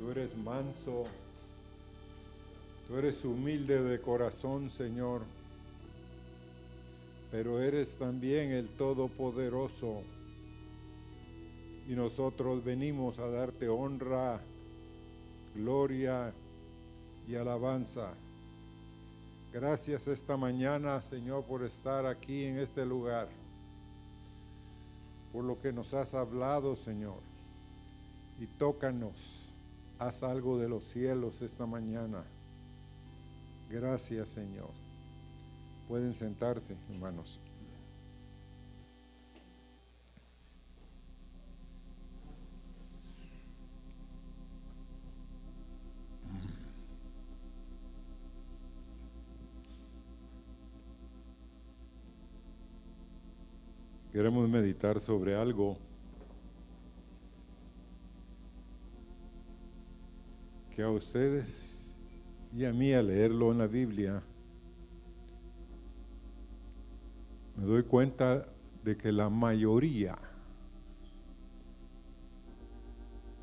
tú eres manso, tú eres humilde de corazón, Señor, pero eres también el Todopoderoso. Y nosotros venimos a darte honra, gloria y alabanza. Gracias esta mañana, Señor, por estar aquí en este lugar, por lo que nos has hablado, Señor. Y tócanos, haz algo de los cielos esta mañana. Gracias, Señor. Pueden sentarse, hermanos. Queremos meditar sobre algo que a ustedes y a mí al leerlo en la Biblia me doy cuenta de que la mayoría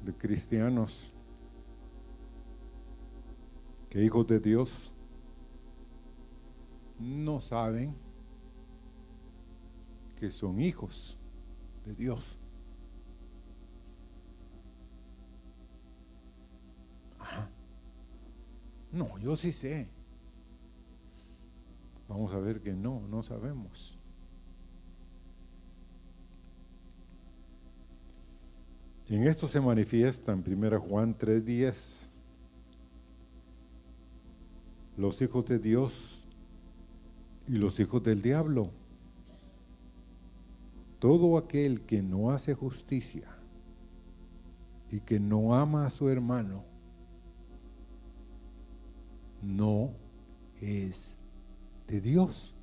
de cristianos que hijos de Dios no saben que son hijos de Dios. No, yo sí sé. Vamos a ver que no, no sabemos. En esto se manifiesta en 1 Juan 3:10 los hijos de Dios y los hijos del diablo. Todo aquel que no hace justicia y que no ama a su hermano, no es de Dios.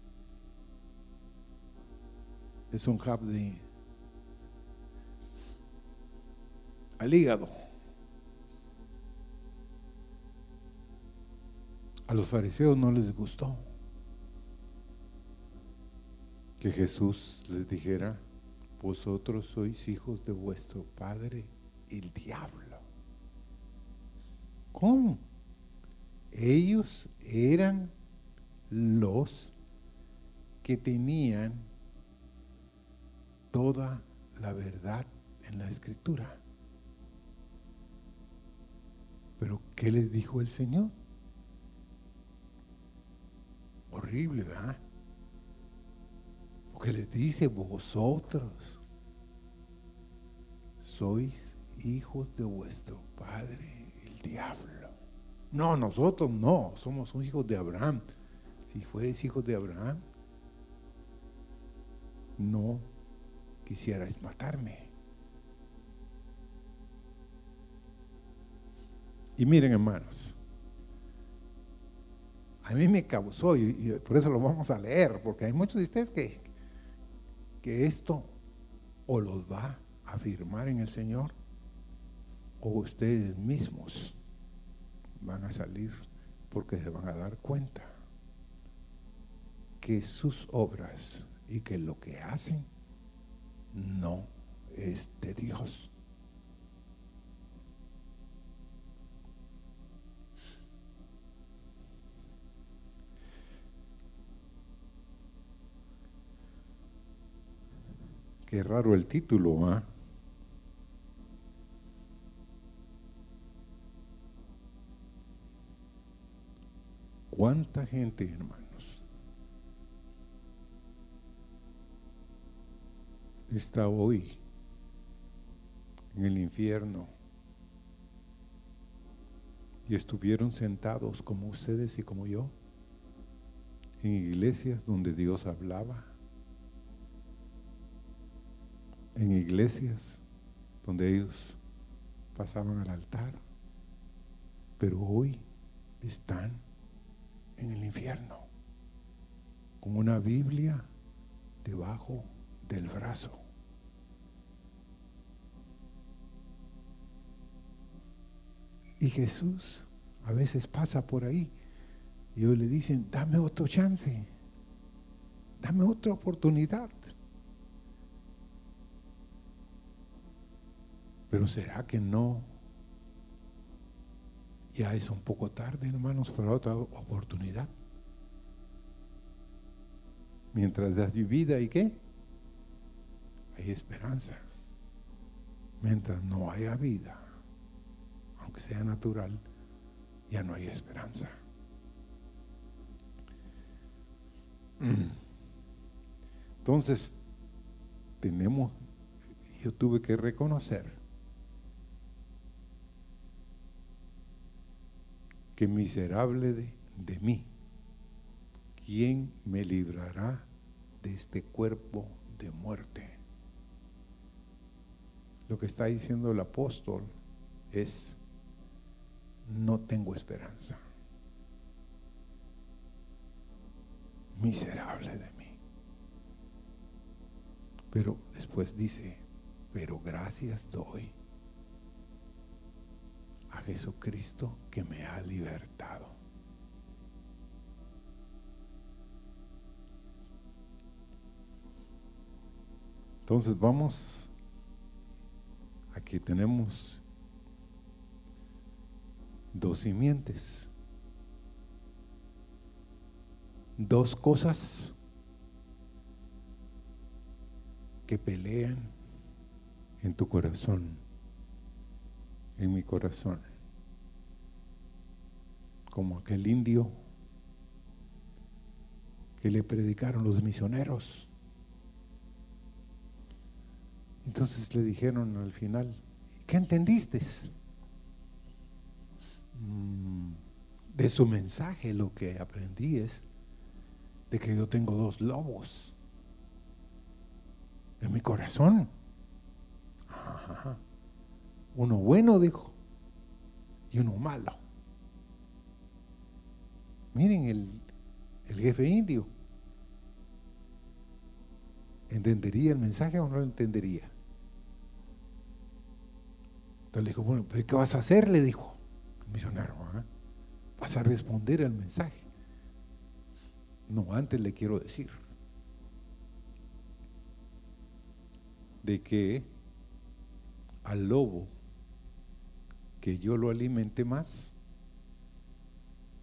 Es un jab de al hígado. A los fariseos no les gustó que Jesús les dijera, vosotros sois hijos de vuestro padre, el diablo. ¿Cómo? Ellos eran los que tenían toda la verdad en la escritura. Pero ¿qué les dijo el Señor? Horrible, ¿verdad? que les dice, vosotros sois hijos de vuestro padre, el diablo. No, nosotros no, somos hijos de Abraham. Si fueres hijos de Abraham, no quisierais matarme. Y miren hermanos, a mí me causó, y, por eso lo vamos a leer, porque hay muchos de ustedes que, que esto o los va a afirmar en el Señor o ustedes mismos van a salir porque se van a dar cuenta que sus obras y que lo que hacen no es de Dios. Qué raro el título, ¿ah? ¿Cuánta gente, hermanos, está hoy en el infierno y estuvieron sentados como ustedes y como yo en iglesias donde Dios hablaba? en iglesias donde ellos pasaban al altar, pero hoy están en el infierno con una Biblia debajo del brazo. Y Jesús a veces pasa por ahí y ellos le dicen, dame otro chance, dame otra oportunidad. Pero ¿será que no ya es un poco tarde, hermanos, para otra oportunidad. Mientras das vida y qué? Hay esperanza. Mientras no haya vida, aunque sea natural, ya no hay esperanza. Entonces, tenemos, yo tuve que reconocer que miserable de, de mí, ¿quién me librará de este cuerpo de muerte? Lo que está diciendo el apóstol es, no tengo esperanza. Miserable de mí. Pero después dice, pero gracias doy a Jesucristo que me ha libertado. Entonces vamos, aquí tenemos dos simientes, dos cosas que pelean en tu corazón, en mi corazón, como aquel indio que le predicaron los misioneros. Entonces le dijeron al final, ¿qué entendiste? Mm, de su mensaje lo que aprendí es de que yo tengo dos lobos en mi corazón. Uno bueno, dijo, y uno malo. Miren el, el jefe indio. ¿Entendería el mensaje o no lo entendería? Entonces le dijo, bueno, ¿pero qué vas a hacer? Le dijo el misionero. ¿ah? Vas a responder al mensaje. No, antes le quiero decir de que al lobo que yo lo alimente más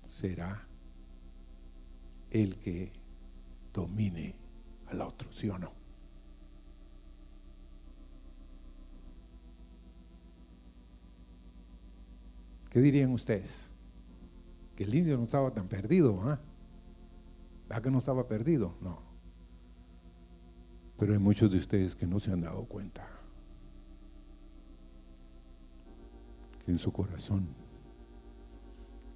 será el que domine al otro, ¿sí o no? ¿Qué dirían ustedes? Que el indio no estaba tan perdido, ¿ah? ¿Verdad que no estaba perdido? No. Pero hay muchos de ustedes que no se han dado cuenta en su corazón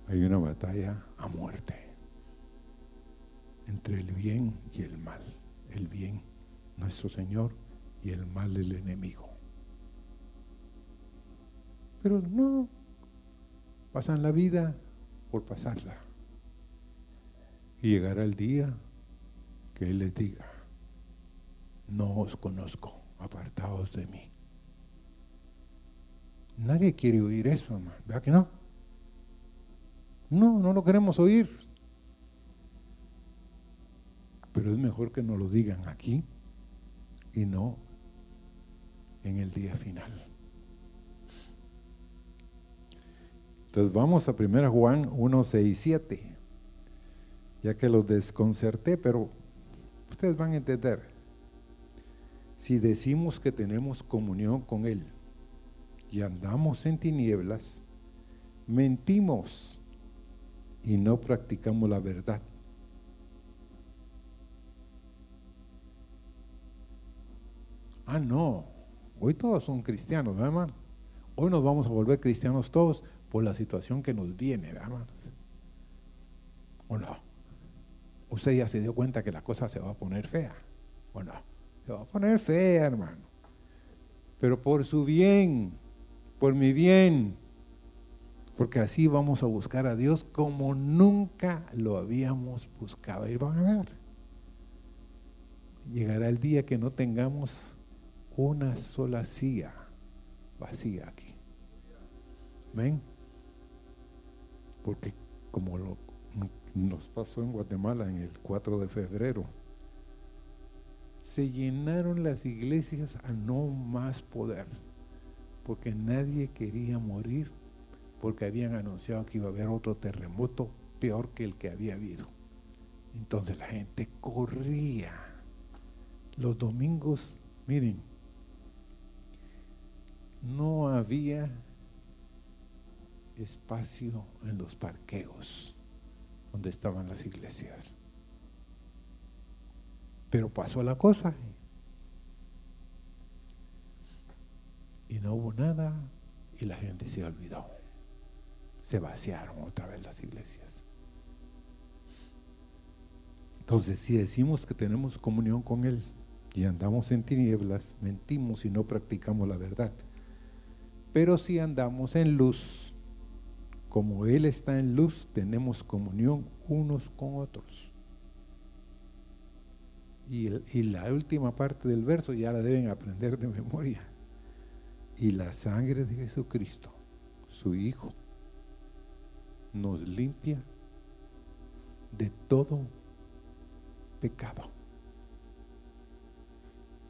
hay una batalla a muerte entre el bien y el mal. El bien, nuestro Señor, y el mal, el enemigo. Pero no, Pasan la vida por pasarla. Y llegará el día que Él les diga, no os conozco, apartados de mí. Nadie quiere oír eso, hermano. ¿Verdad que no? No, no lo queremos oír. Pero es mejor que nos lo digan aquí y no en el día final. Entonces vamos a 1 Juan 1, 6, 7. Ya que los desconcerté, pero ustedes van a entender. Si decimos que tenemos comunión con Él y andamos en tinieblas, mentimos y no practicamos la verdad. Ah, no. Hoy todos son cristianos, ¿no, hermano? Hoy nos vamos a volver cristianos todos por la situación que nos viene, hermanos. ¿O no? Usted ya se dio cuenta que la cosa se va a poner fea. ¿O? Se va a poner fea, hermano. Pero por su bien, por mi bien, porque así vamos a buscar a Dios como nunca lo habíamos buscado. Y van a ver. Llegará el día que no tengamos una sola silla vacía aquí. ¿Ven? porque como lo, nos pasó en Guatemala en el 4 de febrero, se llenaron las iglesias a no más poder. Porque nadie quería morir, porque habían anunciado que iba a haber otro terremoto peor que el que había habido. Entonces la gente corría. Los domingos, miren, no había espacio en los parqueos donde estaban las iglesias. Pero pasó la cosa y no hubo nada y la gente se olvidó. Se vaciaron otra vez las iglesias. Entonces, si decimos que tenemos comunión con Él y andamos en tinieblas, mentimos y no practicamos la verdad. Pero si andamos en luz, como Él está en luz, tenemos comunión unos con otros. Y, y, la última parte del verso ya la deben aprender de memoria. Y la sangre de Jesucristo, su Hijo, nos limpia de todo pecado.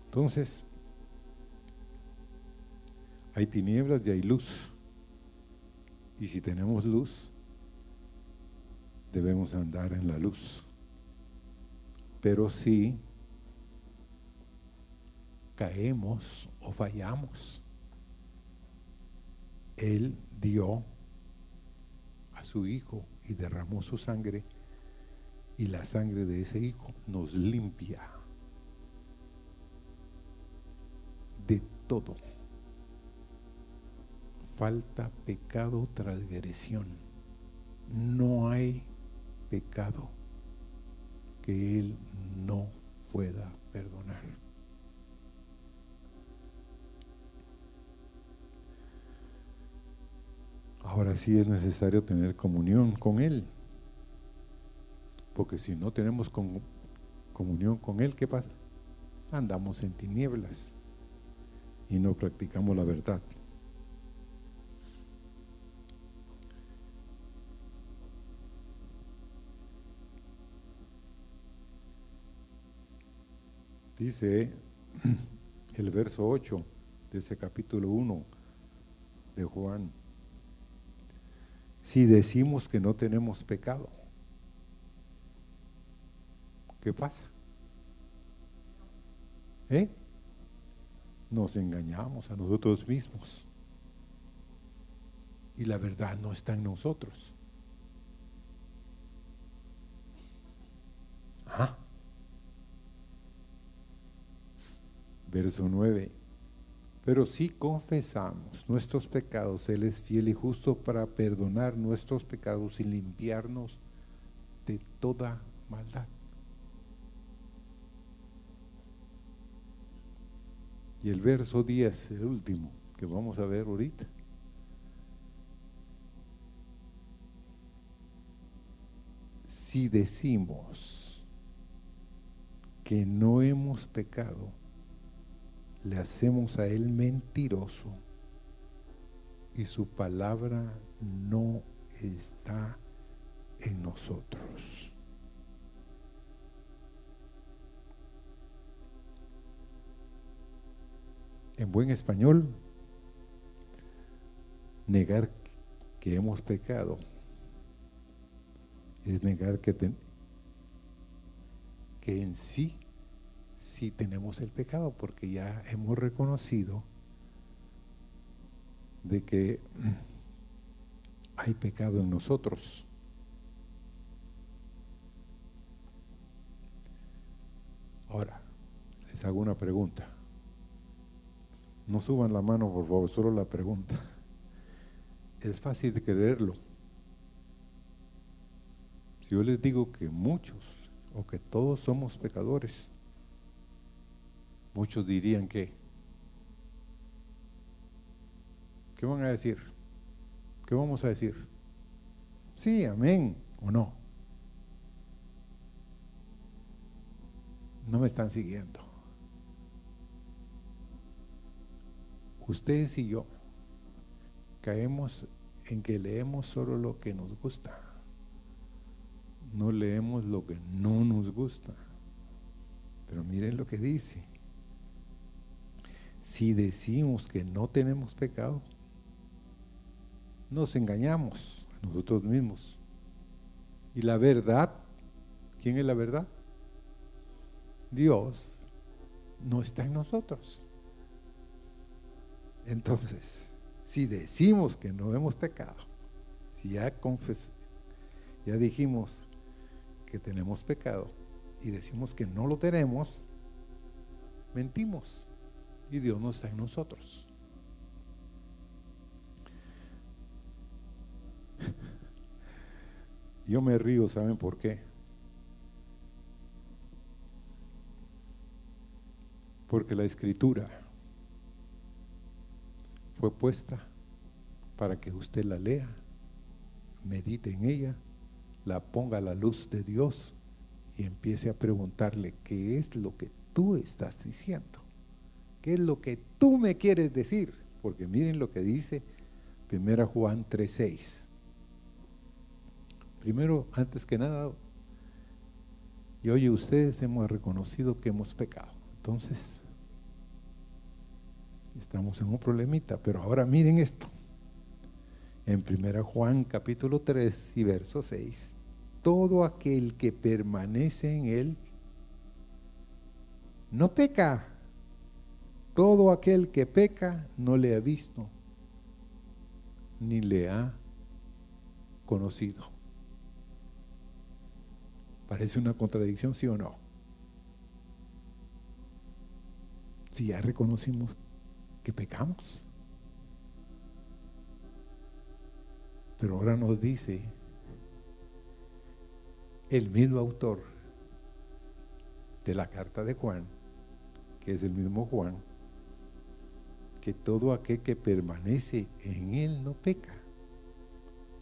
Entonces, hay tinieblas y hay luz. Y si tenemos luz, debemos andar en la luz. Pero si caemos o fallamos, Él dio a su Hijo y derramó su sangre y la sangre de ese Hijo nos limpia de todo falta, pecado, transgresión. No hay pecado que Él no pueda perdonar. Ahora sí es necesario tener comunión con Él. Porque si no tenemos comunión con Él, ¿qué pasa? Andamos en tinieblas y no practicamos la verdad. Dice el verso 8 de ese capítulo 1 de Juan. Si decimos que no tenemos pecado, ¿qué pasa? ¿Eh? Nos engañamos a nosotros mismos. Y la verdad no está en nosotros. ¿Ah? Verso 9. Pero si confesamos nuestros pecados, Él es fiel y justo para perdonar nuestros pecados y limpiarnos de toda maldad. Y el verso 10, el último, que vamos a ver ahorita. Si decimos que no hemos pecado, le hacemos a Él mentiroso y su palabra no está en nosotros. En buen español, negar que hemos pecado es negar que, que en sí si tenemos el pecado, porque ya hemos reconocido de que hay pecado en nosotros. Ahora, les hago una pregunta. No suban la mano, por favor, solo la pregunta. Es fácil de creerlo. Si yo les digo que muchos o que todos somos pecadores, Muchos dirían que, ¿qué van a decir? ¿Qué vamos a decir? Sí, amén o no. No me están siguiendo. Ustedes y yo caemos en que leemos solo lo que nos gusta. No leemos lo que no nos gusta. Pero miren lo que dice si decimos que no tenemos pecado, nos engañamos a nosotros mismos. Y la verdad, ¿quién es la verdad? Dios no está en nosotros. Entonces, si decimos que no hemos pecado, si ya confes, ya dijimos que tenemos pecado y decimos que no lo tenemos, mentimos y Dios no está en nosotros. Yo me río, ¿saben por qué? Porque la escritura fue puesta para que usted la lea, medite en ella, la ponga a la luz de Dios y empiece a preguntarle qué es lo que tú estás diciendo, qué es lo que tú me quieres decir, porque miren lo que dice 1 Juan 3:6. Primero, antes que nada, y oye, ustedes hemos reconocido que hemos pecado. Entonces, estamos en un problemita, pero ahora miren esto. En 1 Juan capítulo 3 y verso 6, todo aquel que permanece en él no peca. Todo aquel que peca no le ha visto ni le ha conocido. Parece una contradicción, sí o no. Si ya reconocimos que pecamos. Pero ahora nos dice el mismo autor de la carta de Juan, que es el mismo Juan, que todo aquel que permanece en él no peca.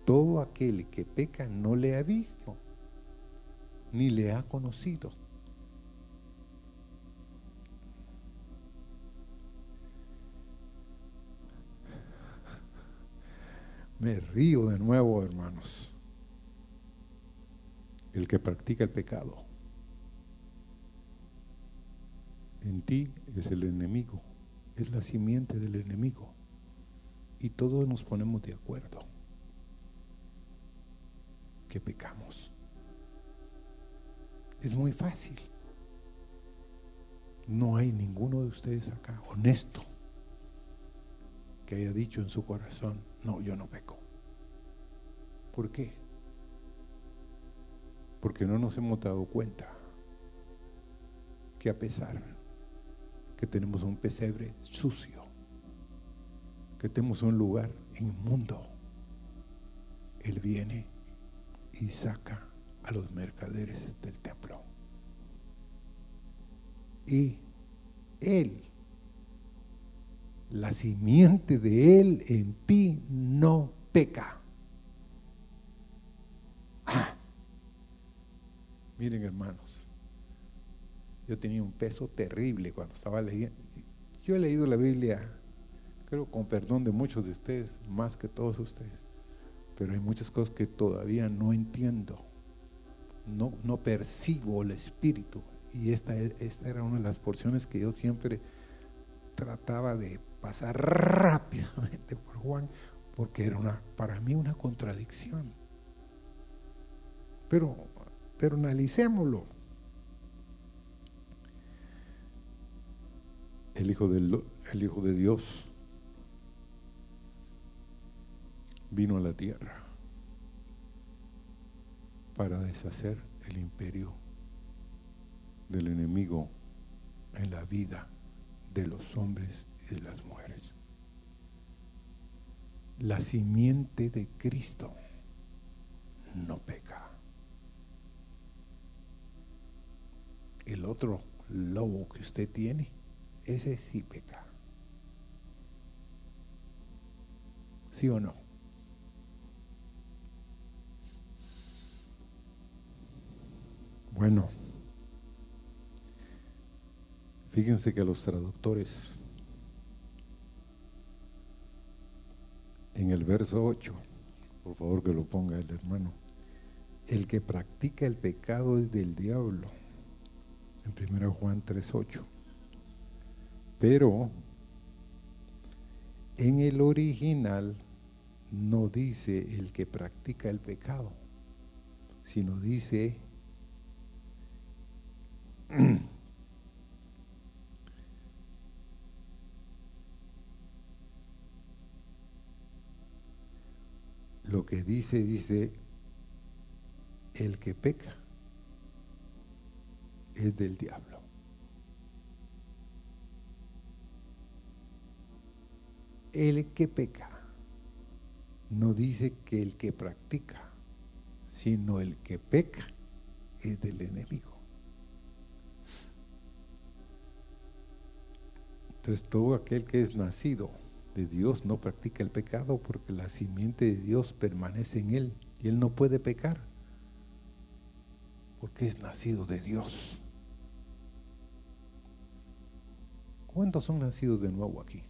Todo aquel que peca no le ha visto, ni le ha conocido. Me río de nuevo, hermanos. El que practica el pecado en ti es el enemigo, es la simiente del enemigo. Y todos nos ponemos de acuerdo que pecamos. Es muy fácil. No hay ninguno de ustedes acá honesto que haya dicho en su corazón, no, yo no peco. ¿Por qué? Porque no nos hemos dado cuenta que a pesar que tenemos un pesebre sucio, que tenemos un lugar inmundo, Él viene y saca a los mercaderes del templo. Y Él la simiente de Él en ti no peca. Ah. Miren hermanos, yo tenía un peso terrible cuando estaba leyendo. Yo he leído la Biblia, creo con perdón de muchos de ustedes, más que todos ustedes, pero hay muchas cosas que todavía no entiendo, no, no percibo el Espíritu. Y esta, esta era una de las porciones que yo siempre trataba de pasar rápidamente por Juan, porque era una, para mí una contradicción. Pero, pero analicémoslo. El Hijo, del, el Hijo de Dios vino a la tierra para deshacer el imperio del enemigo en la vida de los hombres y de las mujeres. La simiente de Cristo no peca. El otro lobo que usted tiene, ese sí peca. ¿Sí o no? Bueno. Fíjense que los traductores en el verso 8, por favor que lo ponga el hermano, el que practica el pecado es del diablo, en 1 Juan 3.8. Pero En el original no dice el que practica el pecado, sino dice lo que dice, dice, el que peca es del diablo. El que peca no dice que el que practica, sino el que peca es del enemigo. Entonces todo aquel que es nacido de Dios no practica el pecado porque la simiente de Dios permanece en él y él no puede pecar porque es nacido de Dios. ¿Cuántos son nacidos de nuevo aquí?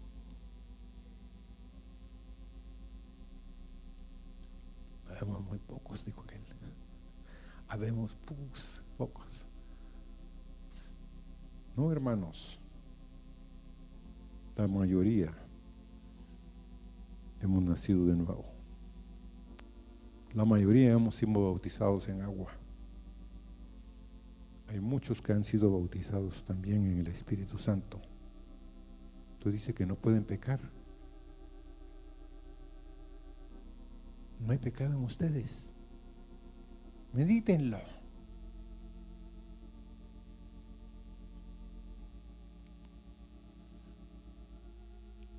Habemos muy pocos, dijo aquel. Habemos pocos. No, hermanos. La mayoría hemos nacido de nuevo. La mayoría hemos sido bautizados en agua. Hay muchos que han sido bautizados también en el Espíritu Santo. Tú dices que no pueden pecar. No hay pecado en ustedes. Medítenlo.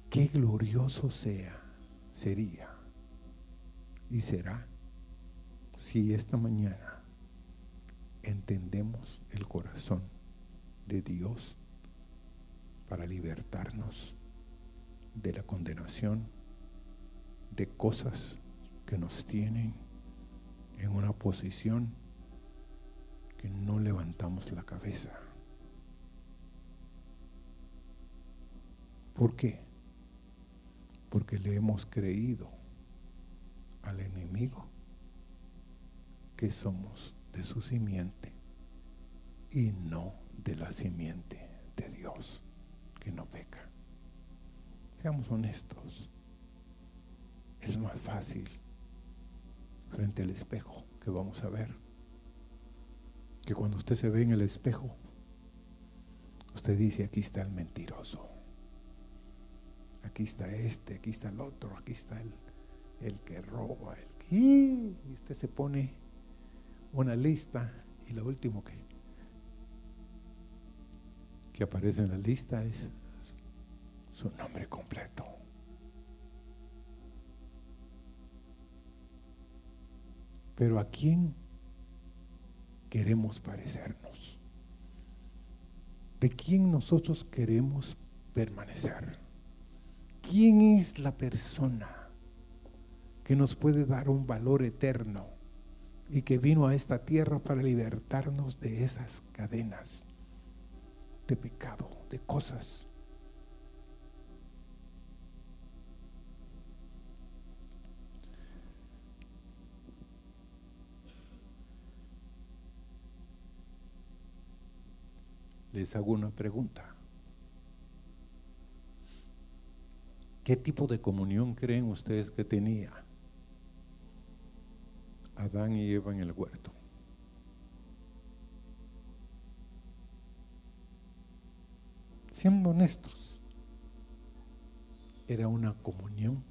Qué glorioso sea, sería y será si esta mañana entendemos el corazón de Dios para libertarnos de la condenación de cosas que nos tienen en una posición que no levantamos la cabeza. ¿Por qué? Porque le hemos creído al enemigo que somos de su simiente y no de la simiente de Dios que no peca. Seamos honestos. Es más fácil frente al espejo que vamos a ver. Que cuando usted se ve en el espejo, usted dice, aquí está el mentiroso. Aquí está este, aquí está el otro, aquí está el, el que roba, el que... Y usted se pone una lista y lo último que, que aparece en la lista es su nombre completo. Pero ¿a quién queremos parecernos? ¿De quién nosotros queremos permanecer? ¿Quién es la persona que nos puede dar un valor eterno y que vino a esta tierra para libertarnos de esas cadenas de pecado, de cosas les hago una pregunta. ¿Qué tipo de comunión creen ustedes que tenía Adán y Eva en el huerto? Siendo honestos, era una comunión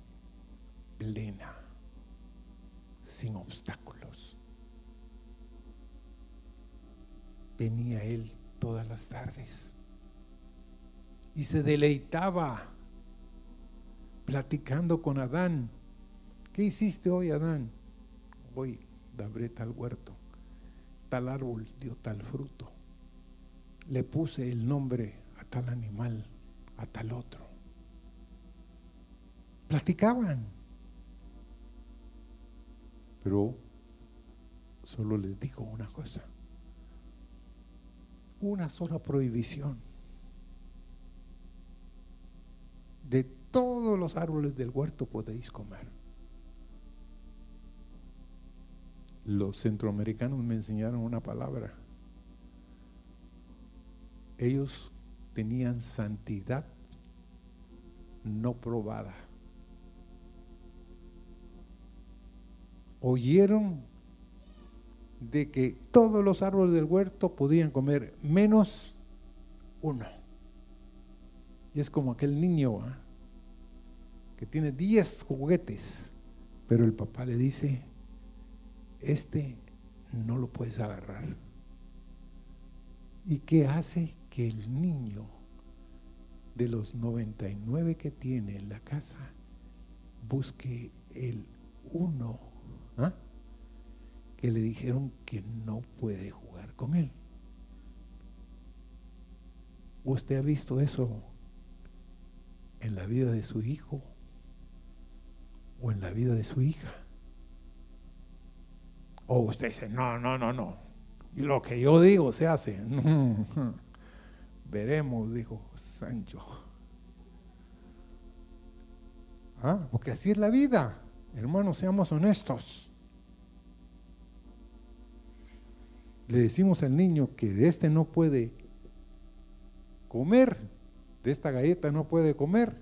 plena, sin obstáculos. Venía Él todas las tardes. Y se deleitaba platicando con Adán. ¿Qué hiciste hoy, Adán? Hoy dabré tal huerto, tal árbol dio tal fruto. Le puse el nombre a tal animal, a tal otro. Platicaban. Pero solo les digo una cosa una sola prohibición de todos los árboles del huerto podéis comer. Los centroamericanos me enseñaron una palabra. Ellos tenían santidad no probada. Oyeron de que todos los árboles del huerto podían comer menos uno. Y es como aquel niño que tiene 10 juguetes, pero el papá le dice, este no lo puedes agarrar. ¿Y qué hace? Que el niño de los 99 que tiene en la casa busque el uno ¿ah? Que le dijeron que no puede jugar con él. ¿Usted ha visto eso en la vida de su hijo o en la vida de su hija? O usted dice, no, no, no, no. Lo que yo digo se hace. Veremos, dijo Sancho. ¿Ah? Porque así es la vida. Hermanos, seamos honestos. Le decimos al niño que de este no puede comer, de esta galleta no puede comer,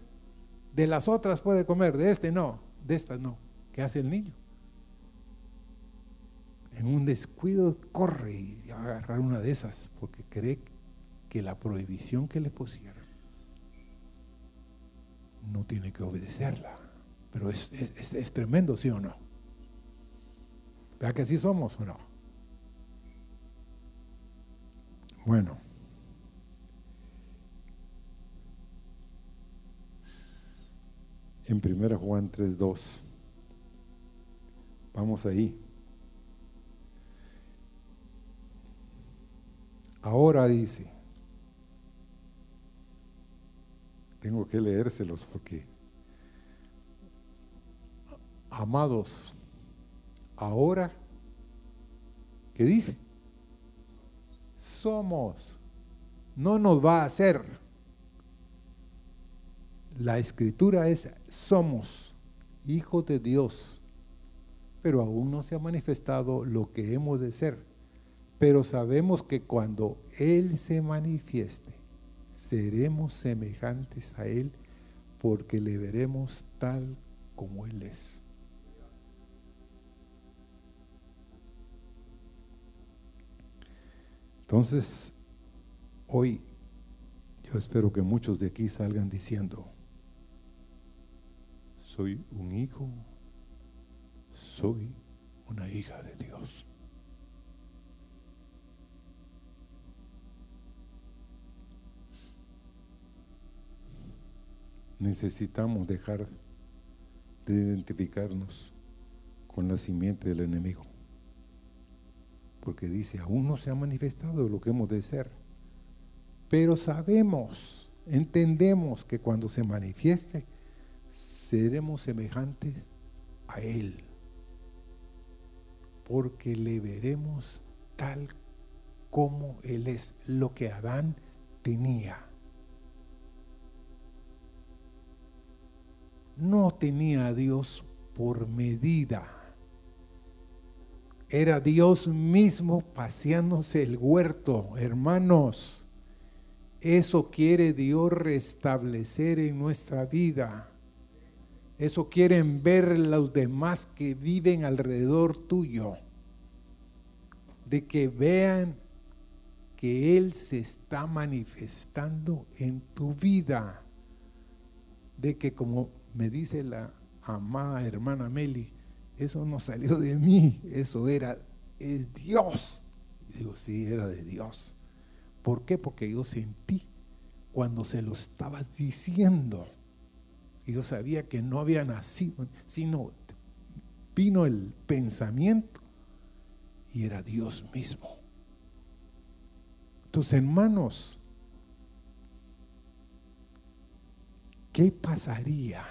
de las otras puede comer, de este no, de estas no. ¿Qué hace el niño? En un descuido corre y va a agarrar una de esas porque cree que la prohibición que le pusieron no tiene que obedecerla. Pero es, es, tremendo, ¿sí o no? ¿Vea que así somos o no? Bueno. En 1 Juan 3.2. Vamos ahí. Ahora dice, tengo que leérselos porque, amados, ahora, ¿qué dice? Somos, no nos va a hacer. La escritura es somos hijos de Dios, pero aún no se ha manifestado lo que hemos de ser. Pero sabemos que cuando Él se manifieste, seremos semejantes a Él porque le veremos tal como Él es. Entonces, hoy yo espero que muchos de aquí salgan diciendo, soy un hijo, soy una hija de Dios. necesitamos dejar de identificarnos con la simiente del enemigo. Porque dice, aún no se ha manifestado lo que hemos de ser. Pero sabemos, entendemos que cuando se manifieste, seremos semejantes a Él. Porque le veremos tal como Él es, lo que Adán tenía. no tenía a Dios por medida. Era Dios mismo paseándose el huerto, hermanos. Eso quiere Dios restablecer en nuestra vida. Eso quieren ver los demás que viven alrededor tuyo. De que vean que Él se está manifestando en tu vida. De que como me dice la amada hermana Meli, eso no salió de mí, eso era, es Dios. digo, sí, era de Dios. ¿Por qué? Porque yo sentí cuando se lo estabas diciendo. Y yo sabía que no había nacido, sino vino el pensamiento y era Dios mismo. Tus hermanos, ¿qué pasaría?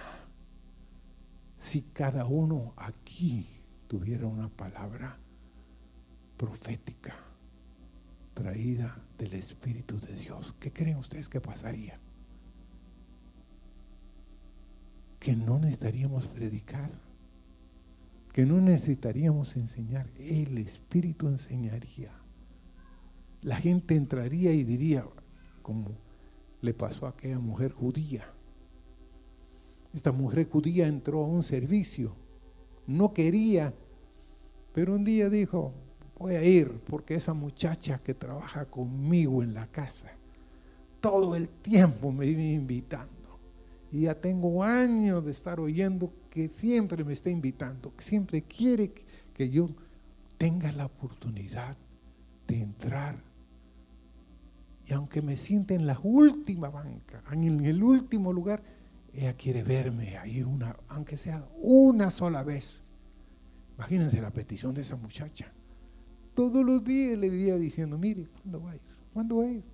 Si cada uno aquí tuviera una palabra profética traída del Espíritu de Dios, ¿qué creen ustedes que pasaría? Que no necesitaríamos predicar, que no necesitaríamos enseñar, el Espíritu enseñaría. La gente entraría y diría, como le pasó a aquella mujer judía, esta mujer judía entró a un servicio. No quería Pero un día dijo, voy a ir porque esa muchacha que trabaja conmigo en la casa, todo el tiempo me vive invitando. Y ya tengo años de estar oyendo que siempre me está invitando, que siempre quiere que yo tenga la oportunidad de entrar. Y aunque me siente en la última banca, en el último lugar, ella quiere verme ahí una, aunque sea una sola vez. Imagínense la petición de esa muchacha. Todos los días le vivía diciendo, mire, ¿cuándo va a ir? ¿Cuándo va a ir?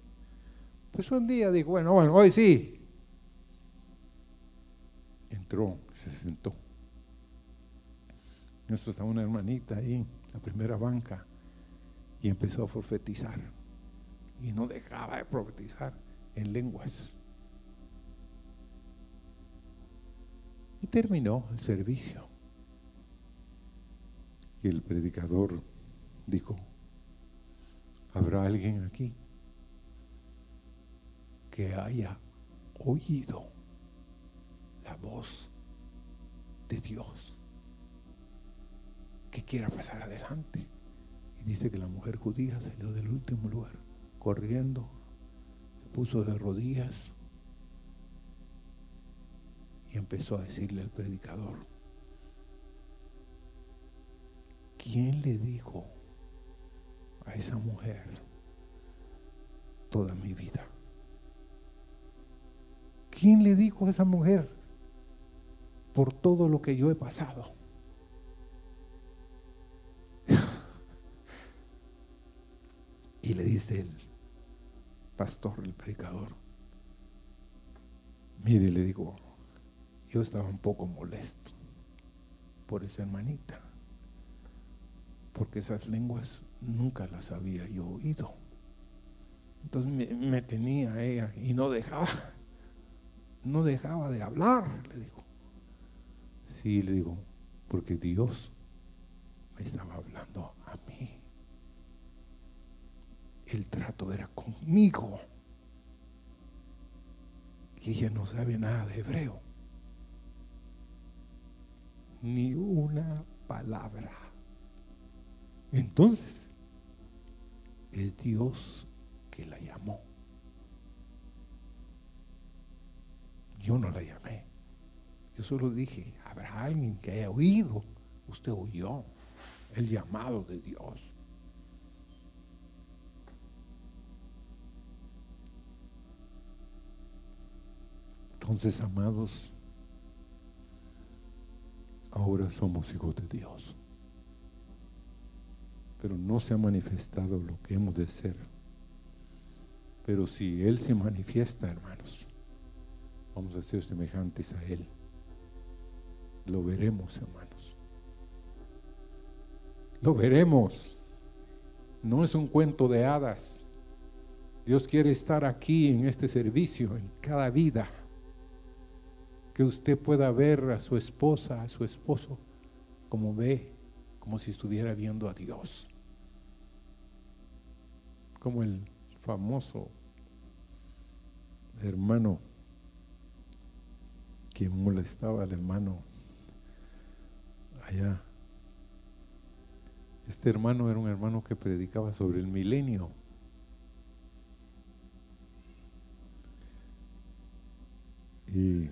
Pues un día dijo, bueno, bueno, hoy sí. Entró, se sentó. Esto estaba una hermanita ahí, la primera banca, y empezó a profetizar. Y no dejaba de profetizar en lenguas. Y terminó el servicio. Y el predicador dijo, ¿habrá alguien aquí que haya oído la voz de Dios que quiera pasar adelante? Y dice que la mujer judía salió del último lugar, corriendo, se puso de rodillas y empezó a decirle al predicador, ¿quién le dijo a esa mujer toda mi vida? ¿Quién le dijo a esa mujer por todo lo que yo he pasado? y le dice el pastor, el predicador, mire, le digo, yo estaba un poco molesto por esa hermanita, porque esas lenguas nunca las había yo oído. Entonces me, tenía ella y no dejaba, no dejaba de hablar, le digo. Sí, le digo, porque Dios me estaba hablando a mí. El trato era conmigo. Y ella no sabe nada de hebreo ni una palabra. Entonces, es Dios que la llamó. Yo no la llamé. Yo solo dije, habrá alguien que haya oído. Usted oyó el llamado de Dios. Entonces, amados, ahora somos hijos de Dios. Pero no se ha manifestado lo que hemos de ser. Pero si Él se manifiesta, hermanos, vamos a ser semejantes a Él. Lo veremos, hermanos. Lo veremos. No es un cuento de hadas. Dios quiere estar aquí en este servicio, en cada vida que usted pueda ver a su esposa, a su esposo, como ve, como si estuviera viendo a Dios. Como el famoso hermano que molestaba al hermano allá. Este hermano era un hermano que predicaba sobre el milenio. Y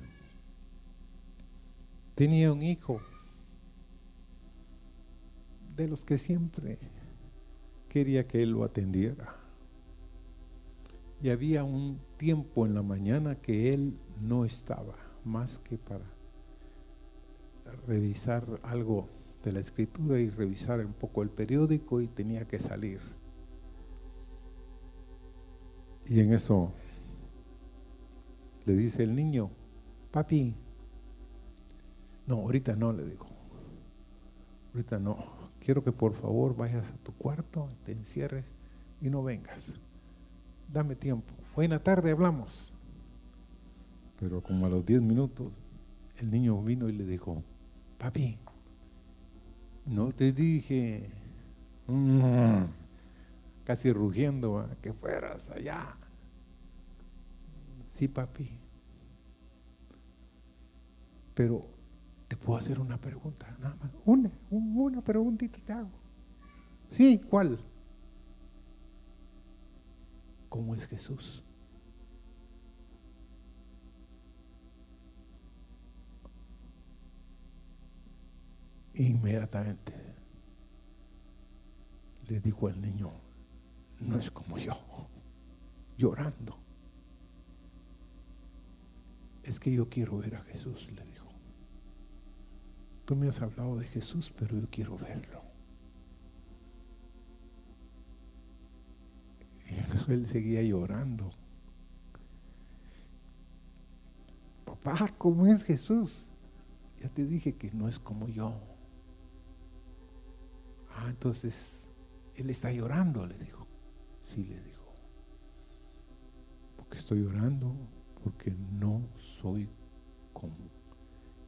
tenía un hijo de los que siempre quería que él lo atendiera. Y había un tiempo en la mañana que él no estaba, más que para revisar algo de la escritura y revisar un poco el periódico y tenía que salir. Y en eso le dice el niño, papi, no, ahorita no, le digo. Ahorita no. Quiero que por favor vayas a tu cuarto, te encierres y no vengas. Dame tiempo. Buena tarde, hablamos. Pero como a los 10 minutos, el niño vino y le dijo, papi, no te dije, mm", casi rugiendo, que fueras allá. Sí, papi. Pero Te puedo hacer una pregunta, nada más. Una, una preguntita te hago. Sí, ¿cuál? ¿Cómo es Jesús? Inmediatamente le dijo al niño, no es como yo, llorando. Es que yo quiero ver a Jesús, le dijo. Tú me has hablado de Jesús, pero yo quiero verlo. Y él seguía llorando. Papá, ¿cómo es Jesús? Ya te dije que no es como yo. Ah, entonces él está llorando, le dijo. Sí, le dijo. Porque estoy llorando, porque no soy como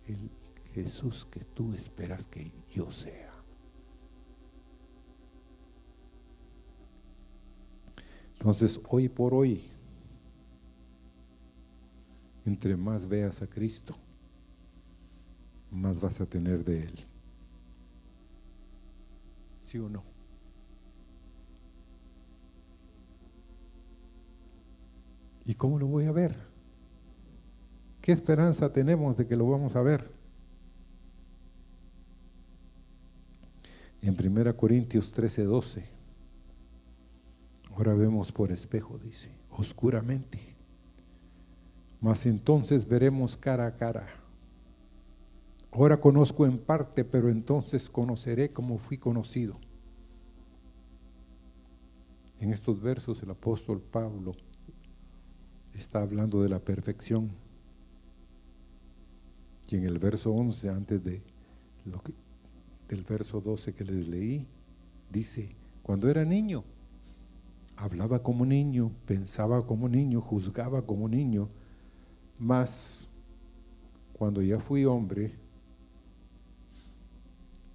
el Jesús que tú esperas que yo sea. Entonces, hoy por hoy, entre más veas a Cristo, más vas a tener de Él. ¿Sí o no? ¿Y cómo lo voy a ver? ¿Qué esperanza tenemos de que lo vamos a ver? En 1 Corintios 13, 12. Ahora vemos por espejo, dice, oscuramente. Mas entonces veremos cara a cara. Ahora conozco en parte, pero entonces conoceré como fui conocido. En estos versos el apóstol Pablo está hablando de la perfección. Y en el verso 11, antes de lo que, del verso 12 que les leí, dice, cuando era niño, hablaba como niño, pensaba como niño, juzgaba como niño, mas cuando ya fui hombre,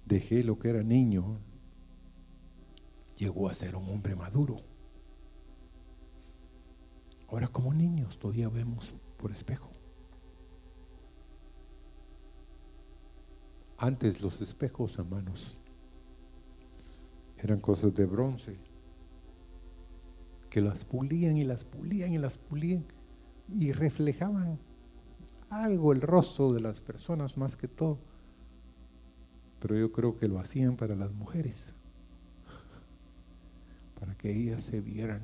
dejé lo que era niño, llegó a ser un hombre maduro. Ahora como niños todavía vemos por espejo. Antes los espejos, hermanos, eran cosas de bronce que las pulían y las pulían y las pulían y reflejaban algo el rostro de las personas más que todo. Pero yo creo que lo hacían para las mujeres, para que ellas se vieran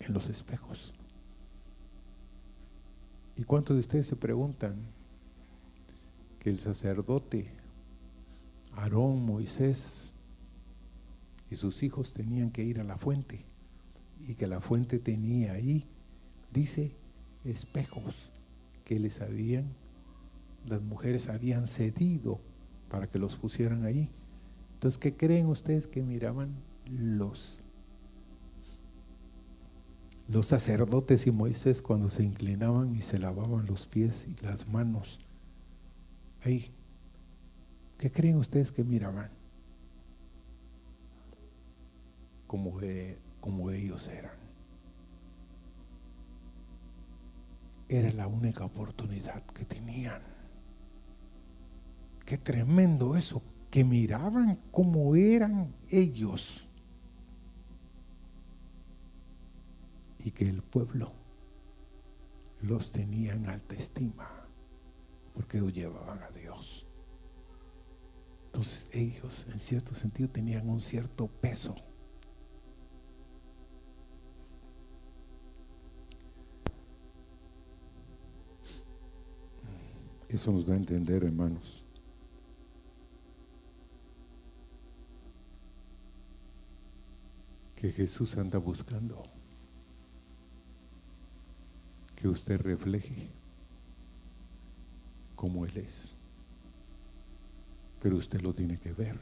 en los espejos. ¿Y cuántos de ustedes se preguntan que el sacerdote Aarón, Moisés y sus hijos tenían que ir a la fuente? y que la fuente tenía ahí, dice, espejos que les habían, las mujeres habían cedido para que los pusieran ahí. Entonces, ¿qué creen ustedes que miraban los, los sacerdotes y Moisés cuando se inclinaban y se lavaban los pies y las manos? Ahí, ¿qué creen ustedes que miraban? Como como ellos eran. Era la única oportunidad que tenían. Qué tremendo eso, que miraban como eran ellos. Y que el pueblo los tenía en alta estima, porque ellos llevaban a Dios. Entonces ellos en cierto sentido tenían un cierto peso Eso nos da a entender, hermanos. Que Jesús anda buscando que usted refleje como Él es. Pero usted lo tiene que ver.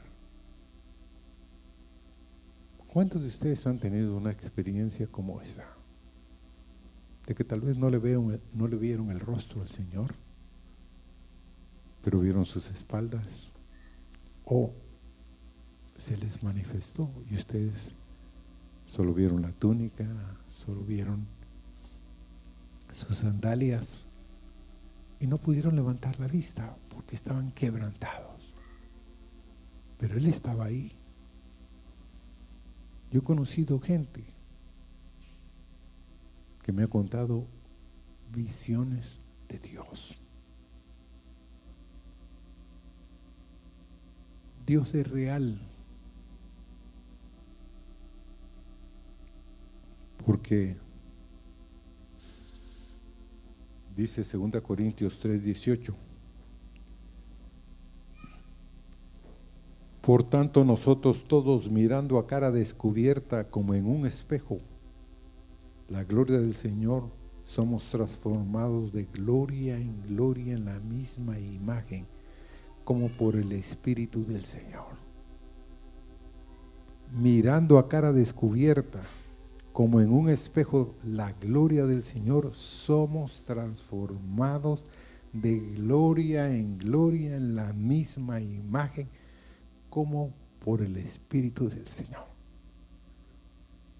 ¿Cuántos de ustedes han tenido una experiencia como esa? De que tal vez no le, veo, no le vieron el rostro al Señor pero vieron sus espaldas o se les manifestó y ustedes solo vieron la túnica, solo vieron sus sandalias y no pudieron levantar la vista porque estaban quebrantados. Pero Él estaba ahí. Yo he conocido gente que me ha contado visiones de Dios. Dios es real. Porque dice 2 Corintios 3:18. Por tanto nosotros todos mirando a cara descubierta como en un espejo la gloria del Señor, somos transformados de gloria en gloria en la misma imagen como por el Espíritu del Señor. Mirando a cara descubierta, como en un espejo, la gloria del Señor, somos transformados de gloria en gloria en la misma imagen, como por el Espíritu del Señor.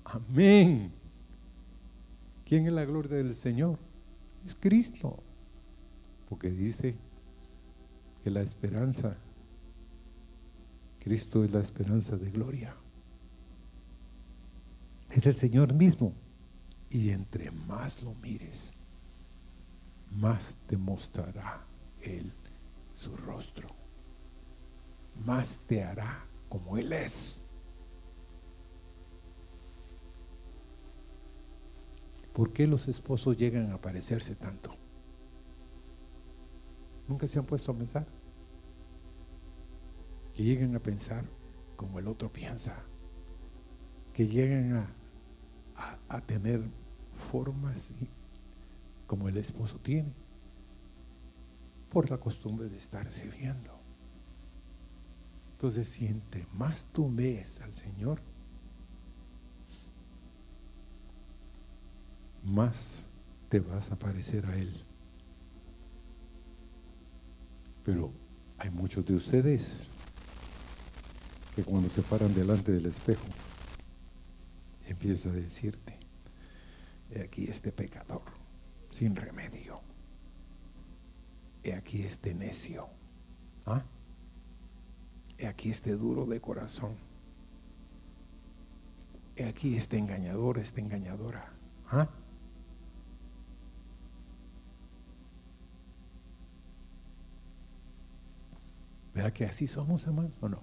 Amén. ¿Quién es la gloria del Señor? Es Cristo. Porque dice que la esperanza, Cristo es la esperanza de gloria. Es el Señor mismo. Y entre más lo mires, más te mostrará Él su rostro. Más te hará como Él es. ¿Por qué los esposos llegan a parecerse tanto? Nunca se han puesto a pensar. Que lleguen a pensar como el otro piensa. Que lleguen a, a, tener formas como el esposo tiene. Por la costumbre de estarse viendo. Entonces, siente más tú ves al Señor, más te vas a parecer a Él. Pero hay muchos de ustedes que cuando se paran delante del espejo, empieza a decirte, he aquí este pecador, sin remedio. He aquí este necio. ¿Ah? He aquí este duro de corazón. He aquí este engañador, esta engañadora. ¿Ah? ¿Verdad que así somos, hermano? ¿O no?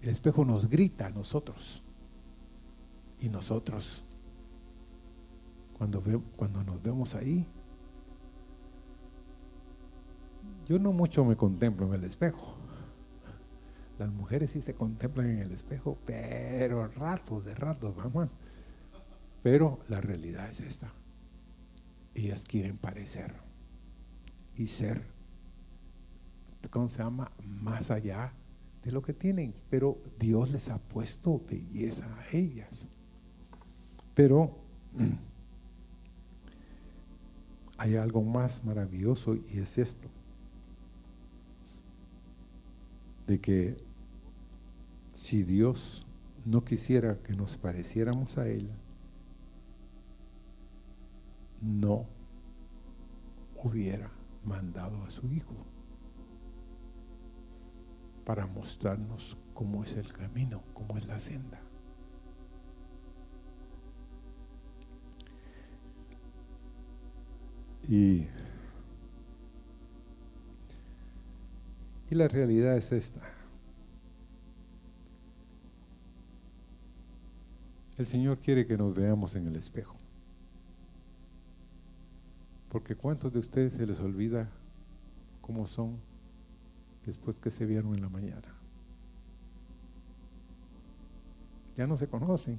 El espejo nos grita a nosotros. Y nosotros, cuando, cuando nos vemos ahí, yo no mucho me contemplo en el espejo. Las mujeres sí se contemplan en el espejo, pero ratos de ratos, vamos. Pero la realidad es esta. Ellas quieren parecer y ser ¿cómo se llama? Más allá de lo que tienen. Pero Dios les ha puesto belleza a ellas. Pero hay algo más maravilloso y es esto. De que si Dios no quisiera que nos pareciéramos a Él, no hubiera mandado a su Hijo para mostrarnos cómo es el camino, cómo es la senda. Y, y la realidad es esta. El Señor quiere que nos veamos en el espejo. Porque ¿cuántos de ustedes se les olvida cómo son después que se vieron en la mañana. Ya no se conocen.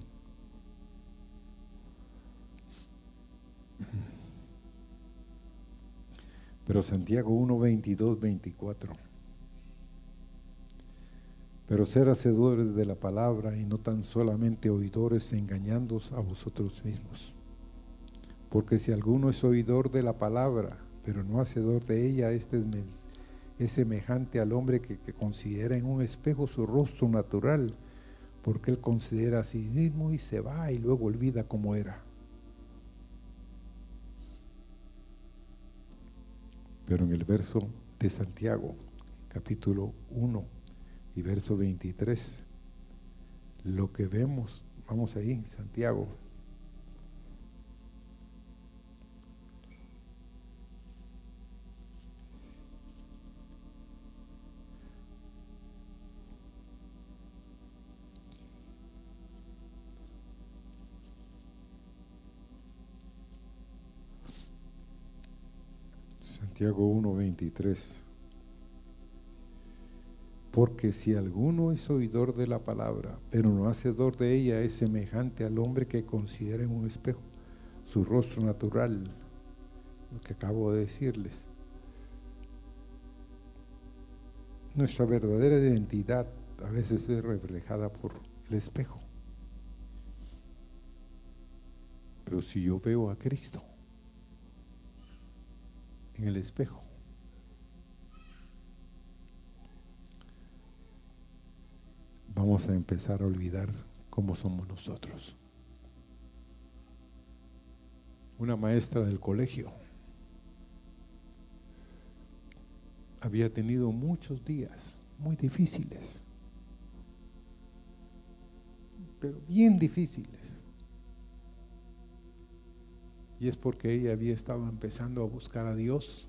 Pero Santiago 1, 22, 24. Pero ser hacedores de la palabra y no tan solamente oidores engañándoos a vosotros mismos. Porque si alguno es oidor de la palabra, pero no hacedor de ella, este es es semejante al hombre que, considera en un espejo su rostro natural, porque él considera a sí mismo y se va y luego olvida cómo era. Pero en el verso de Santiago, capítulo 1 y verso 23, lo que vemos, vamos ahí, Santiago Santiago 1:23. Porque si alguno es oidor de la palabra, pero no hacedor de ella, es semejante al hombre que considera en un espejo su rostro natural, lo que acabo de decirles. Nuestra verdadera identidad a veces es reflejada por el espejo. Pero si yo veo a Cristo, en el espejo. Vamos a empezar a olvidar cómo somos nosotros. Una maestra del colegio había tenido muchos días muy difíciles, pero bien difíciles. Y es porque ella había estado empezando a buscar a Dios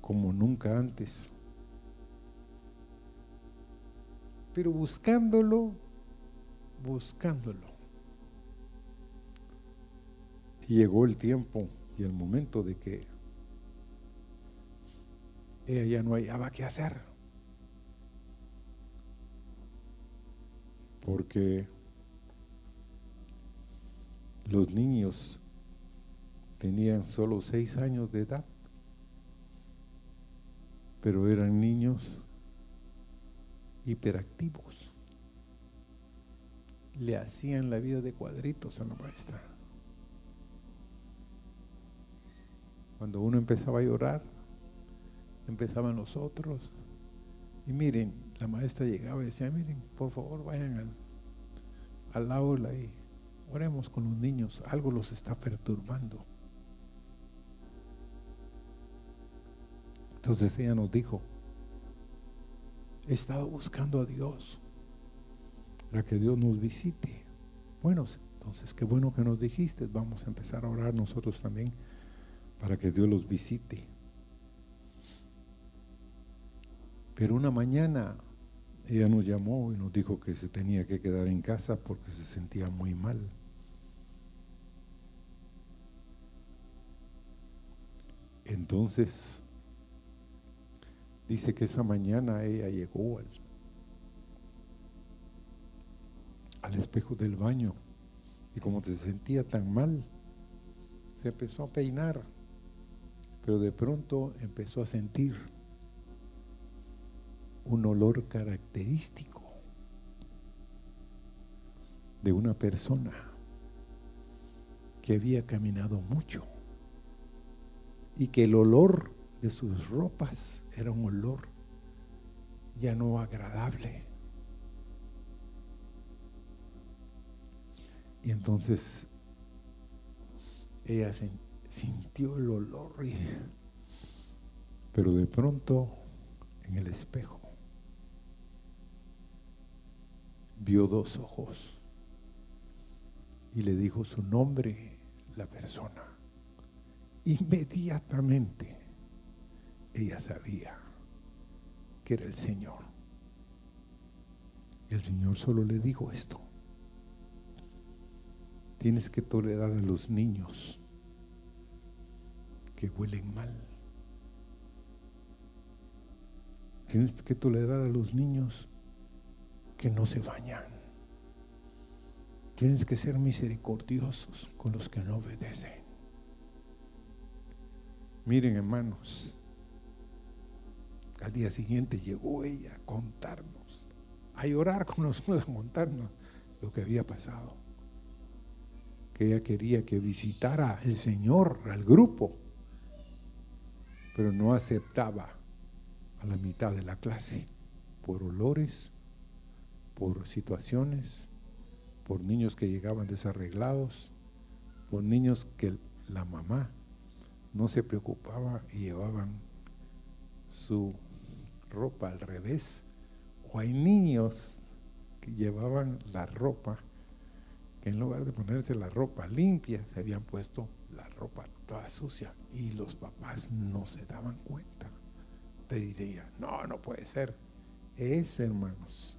como nunca antes. Pero buscándolo, buscándolo. Y llegó el tiempo y el momento de que ella ya no hallaba qué hacer. Porque los niños tenían solo seis años de edad, pero eran niños hiperactivos. Le hacían la vida de cuadritos a la maestra. Cuando uno empezaba a llorar, empezaban los otros. Y miren, la maestra llegaba y decía, miren, por favor vayan al, al aula y Oremos con los niños, algo los está perturbando. Entonces ella nos dijo, he estado buscando a Dios para que Dios nos visite. Bueno, entonces qué bueno que nos dijiste, vamos a empezar a orar nosotros también para que Dios los visite. Pero una mañana ella nos llamó y nos dijo que se tenía que quedar en casa porque se sentía muy mal. Entonces, dice que esa mañana ella llegó al, espejo del baño y como se sentía tan mal, se empezó a peinar, pero de pronto empezó a sentir un olor característico de una persona que había caminado mucho y que el olor de sus ropas era un olor ya no agradable. Y entonces ella sintió el olor, pero de pronto en el espejo vio dos ojos y le dijo su nombre la persona inmediatamente ella sabía que era el Señor. Y el Señor solo le dijo esto. Tienes que tolerar a los niños que huelen mal. Tienes que tolerar a los niños que no se bañan. Tienes que ser misericordiosos con los que no obedecen. Miren, hermanos, al día siguiente llegó ella a contarnos, a llorar con nosotros, a contarnos lo que había pasado. Que ella quería que visitara el Señor al grupo, pero no aceptaba a la mitad de la clase por olores, por situaciones, por niños que llegaban desarreglados, por niños que la mamá no se preocupaba y llevaban su ropa al revés. O hay niños que llevaban la ropa, que en lugar de ponerse la ropa limpia, se habían puesto la ropa toda sucia y los papás no se daban cuenta. Te diría, no, no puede ser. Es, hermanos,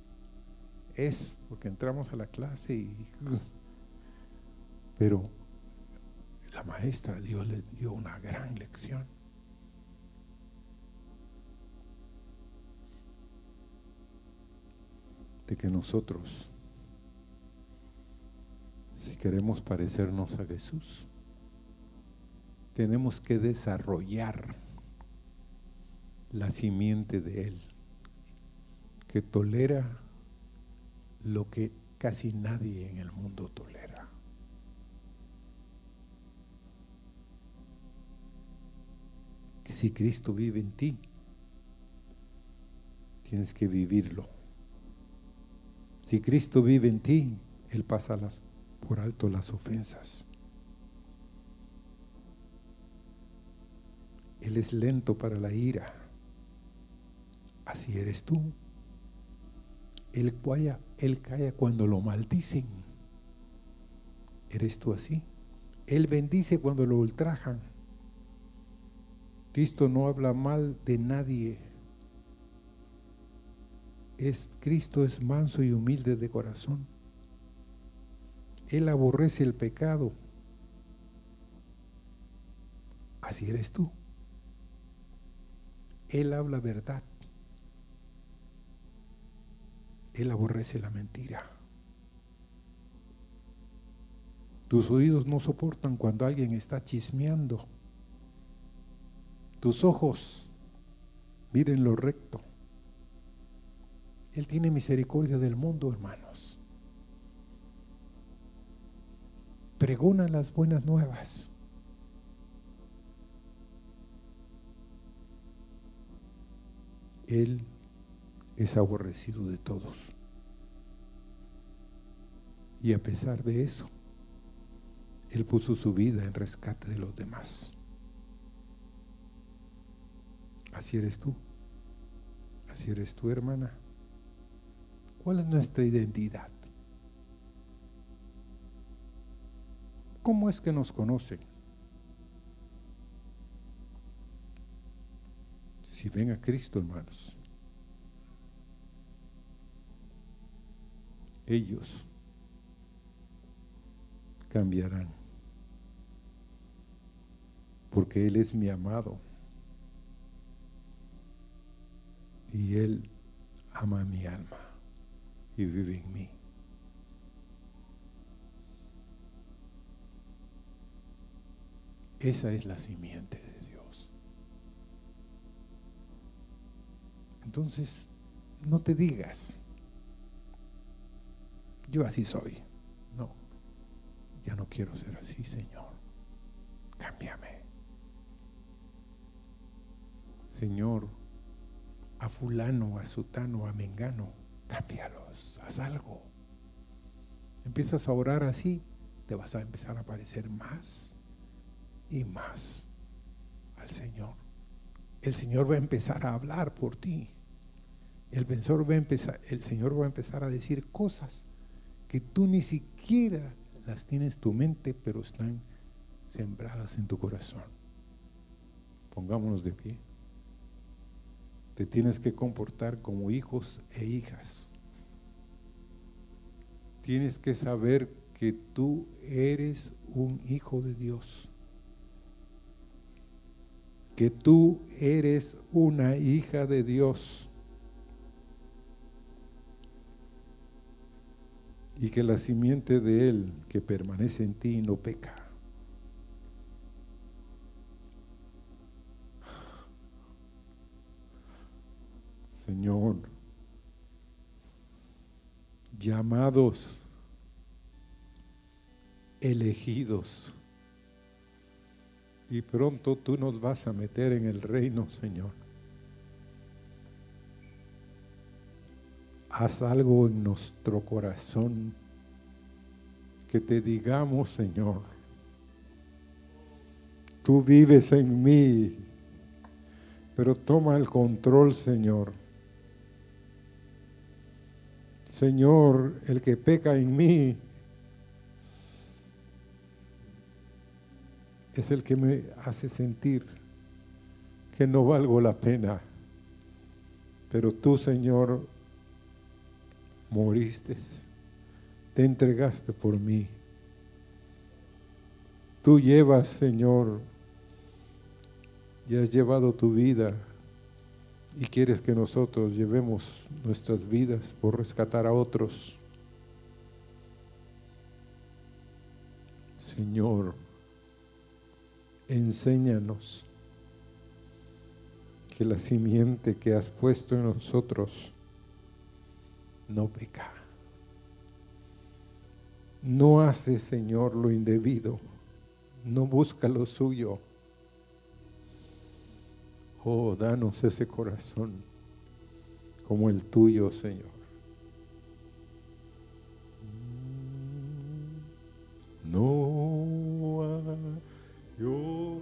es porque entramos a la clase y... Pero la maestra Dios le dio una gran lección. De que nosotros, si queremos parecernos a Jesús, tenemos que desarrollar la simiente de Él, que tolera lo que casi nadie en el mundo tolera. Si Cristo vive en ti, tienes que vivirlo. Si Cristo vive en ti, Él pasa las, por alto las ofensas. Él es lento para la ira. Así eres tú. Él calla, él calla cuando lo maldicen. ¿Eres tú así? Él bendice cuando lo ultrajan. Cristo no habla mal de nadie. Es Cristo es manso y humilde de corazón. Él aborrece el pecado. Así eres tú. Él habla verdad. Él aborrece la mentira. Tus oídos no soportan cuando alguien está chismeando. Tus ojos miren lo recto. Él tiene misericordia del mundo, hermanos. Pregona las buenas nuevas. Él es aborrecido de todos. Y a pesar de eso, Él puso su vida en rescate de los demás. Así eres tú. Así eres tú, hermana. ¿Cuál es nuestra identidad? ¿Cómo es que nos conocen? Si ven a Cristo, hermanos, ellos cambiarán. Porque Él es mi amado. Y Él ama mi alma y vive en mí. Esa es la simiente Entonces, no te digas, yo así soy. No, ya no quiero ser así, Señor. Cámbiame. Señor, a fulano, a sutano, a mengano, cámbialos, haz algo. Empiezas a orar así, te vas a empezar a parecer más y más al Señor. El Señor va a empezar a hablar por ti el, va a empezar, el Señor va a empezar a decir cosas que tú ni siquiera las tienes en tu mente, pero están sembradas en tu corazón. Pongámonos de pie. Te tienes que comportar como hijos e hijas. Tienes que saber que tú eres un hijo de Dios. Que tú eres una hija de Dios y que la simiente de Él que permanece en ti no peca. Señor, llamados, elegidos, y pronto tú nos vas a meter en el reino, Señor. haz algo en nuestro corazón que te digamos, Señor, Tú vives en mí, pero toma el control, Señor. Señor, el que peca en mí es el que me hace sentir que no valgo la pena. Pero tú, Señor, moriste, te entregaste por mí. Tú llevas, Señor, y has llevado tu vida y quieres que nosotros llevemos nuestras vidas por rescatar a otros. Señor, enséñanos que la simiente que has puesto en nosotros no peca. No hace, Señor, lo indebido. No busca lo suyo. Oh, danos ese corazón como el tuyo, Señor. No hay otro.